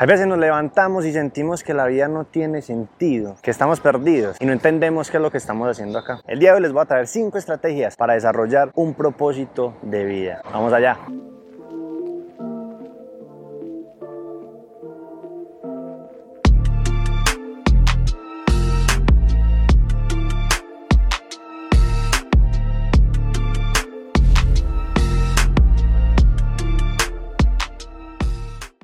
A veces nos levantamos y sentimos que la vida no tiene sentido, que estamos perdidos y no entendemos qué es lo que estamos haciendo acá. El día de hoy les voy a traer cinco estrategias para desarrollar un propósito de vida. Vamos allá.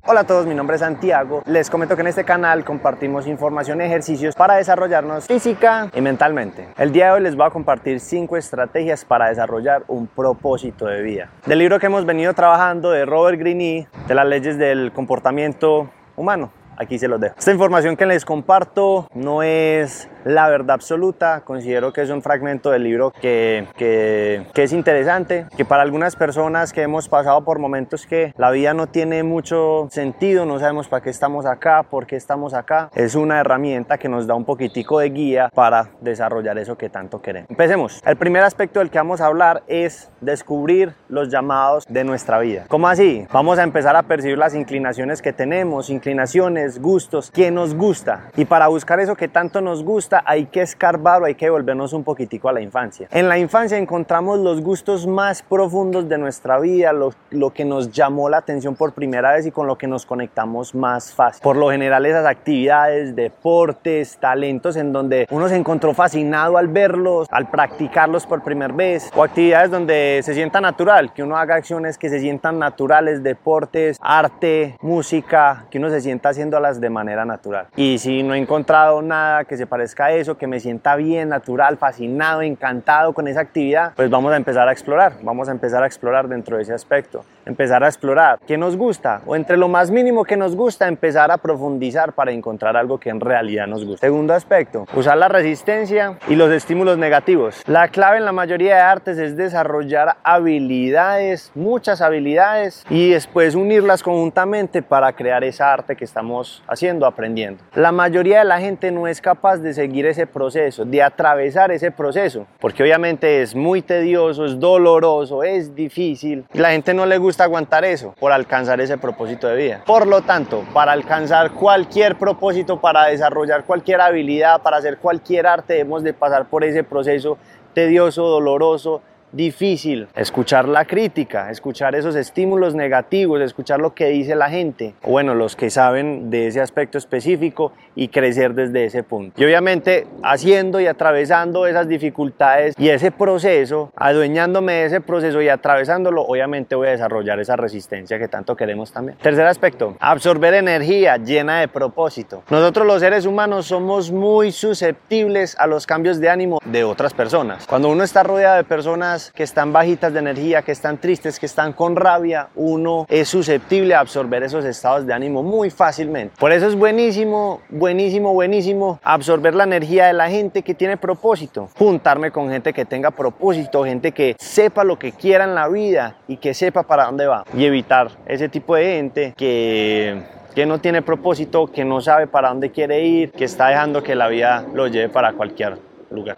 Hola a todos, mi nombre es Santiago. Les comento que en este canal compartimos información y ejercicios para desarrollarnos física y mentalmente. El día de hoy les voy a compartir 5 estrategias para desarrollar un propósito de vida. Del libro que hemos venido trabajando de Robert Greene, de las leyes del comportamiento humano. Aquí se los dejo. Esta información que les comparto no es la verdad absoluta. Considero que es un fragmento del libro que, que, es interesante, que para algunas personas que hemos pasado por momentos que la vida no tiene mucho sentido, no sabemos para qué estamos acá, por qué estamos acá, es una herramienta que nos da un poquitico de guía para desarrollar eso que tanto queremos. Empecemos. El primer aspecto del que vamos a hablar es descubrir los llamados de nuestra vida. ¿Cómo así? Vamos a empezar a percibir las inclinaciones que tenemos, inclinaciones, gustos, qué nos gusta. Y para buscar eso que tanto nos gusta, hay que escarbar o hay que volvernos un poquitico a la infancia. En la infancia encontramos los gustos más profundos de nuestra vida, lo, lo que nos llamó la atención por primera vez y con lo que nos conectamos más fácil. Por lo general esas actividades, deportes, talentos en donde uno se encontró fascinado al verlos, al practicarlos por primera vez, o actividades donde se sienta natural, que uno haga acciones que se sientan naturales, deportes, arte, música, que uno se sienta haciéndolas de manera natural. Y si no he encontrado nada que se parezca eso, que me sienta bien, natural, fascinado, encantado con esa actividad, pues vamos a empezar a explorar, vamos a empezar a explorar dentro de ese aspecto, empezar a explorar qué nos gusta o entre lo más mínimo que nos gusta, empezar a profundizar para encontrar algo que en realidad nos gusta. Segundo aspecto, usar la resistencia y los estímulos negativos. La clave en la mayoría de artes es desarrollar habilidades, muchas habilidades y después unirlas conjuntamente para crear esa arte que estamos haciendo, aprendiendo. La mayoría de la gente no es capaz de seguir ese proceso, de atravesar ese proceso, porque obviamente es muy tedioso, es doloroso, es difícil la gente no le gusta aguantar eso por alcanzar ese propósito de vida. Por lo tanto, para alcanzar cualquier propósito, para desarrollar cualquier habilidad, para hacer cualquier arte, debemos de pasar por ese proceso tedioso, doloroso, difícil escuchar la crítica, escuchar esos estímulos negativos, escuchar lo que dice la gente, bueno, los que saben de ese aspecto específico y crecer desde ese punto. Y obviamente haciendo y atravesando esas dificultades y ese proceso, adueñándome de ese proceso y atravesándolo, obviamente voy a desarrollar esa resistencia que tanto queremos también. Tercer aspecto, absorber energía llena de propósito. Nosotros los seres humanos somos muy susceptibles a los cambios de ánimo de otras personas. Cuando uno está rodeado de personas que están bajitas de energía, que están tristes, que están con rabia, uno es susceptible a absorber esos estados de ánimo muy fácilmente. Por eso es buenísimo, buenísimo, buenísimo absorber la energía de la gente que tiene propósito. Juntarme con gente que tenga propósito, gente que sepa lo que quiera en la vida y que sepa para dónde va. Y evitar ese tipo de gente que que no tiene propósito, que no sabe para dónde quiere ir, que está dejando que la vida lo lleve para cualquier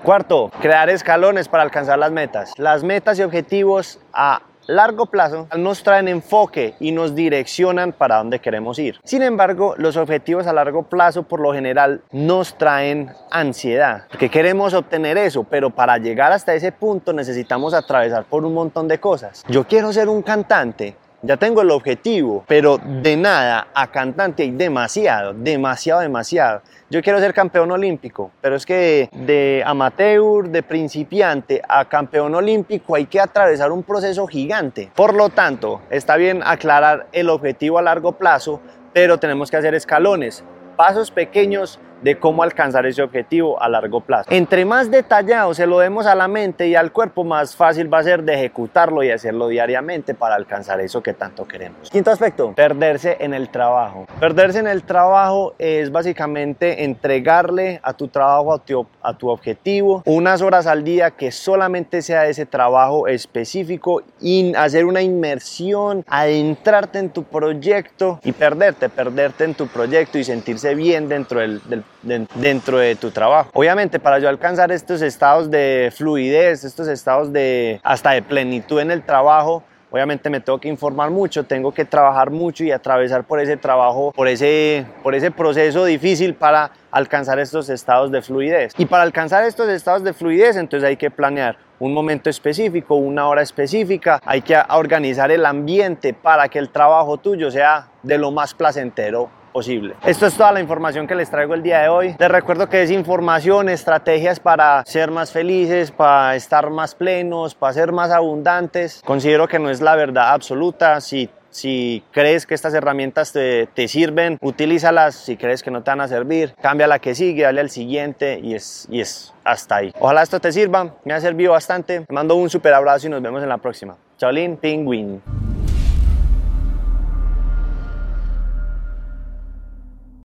Cuarto, crear escalones para alcanzar las metas. Las metas y objetivos a largo plazo nos traen enfoque y nos direccionan para dónde queremos ir. Sin embargo, los objetivos a largo plazo por lo general nos traen ansiedad, porque queremos obtener eso, pero para llegar hasta ese punto necesitamos atravesar por un montón de cosas. Yo quiero ser un cantante, ya tengo el objetivo, pero de nada a cantante hay demasiado, demasiado, demasiado. Yo quiero ser campeón olímpico, pero es que de amateur, de principiante a campeón olímpico hay que atravesar un proceso gigante. Por lo tanto, está bien aclarar el objetivo a largo plazo, pero tenemos que hacer escalones, pasos pequeños de cómo alcanzar ese objetivo a largo plazo. Entre más detallado se lo demos a la mente y al cuerpo, más fácil va a ser de ejecutarlo y hacerlo diariamente para alcanzar eso que tanto queremos. Quinto aspecto, perderse en el trabajo. Perderse en el trabajo es básicamente entregarle a tu trabajo, a tu, a tu objetivo, unas horas al día que solamente sea ese trabajo específico, y hacer una inmersión, adentrarte en tu proyecto y perderte, perderte en tu proyecto y sentirse bien dentro del, del dentro de tu trabajo. Obviamente para yo alcanzar estos estados de fluidez, estos estados de hasta de plenitud en el trabajo, obviamente me tengo que informar mucho, tengo que trabajar mucho y atravesar por ese trabajo, por ese, por ese proceso difícil para alcanzar estos estados de fluidez. Y para alcanzar estos estados de fluidez, entonces hay que planear un momento específico, una hora específica, hay que organizar el ambiente para que el trabajo tuyo sea de lo más placentero posible. Esto es toda la información que les traigo el día de hoy. Les recuerdo que es información, estrategias para ser más felices, para estar más plenos, para ser más abundantes. Considero que no es la verdad absoluta. Si si crees que estas herramientas te, te, sirven, utilízalas. Si crees que no te van a servir, cambia la que sigue, dale al siguiente y es, y es hasta ahí. Ojalá esto te sirva, me ha servido bastante. Te mando un super abrazo y nos vemos en la próxima. Chaolin Penguin.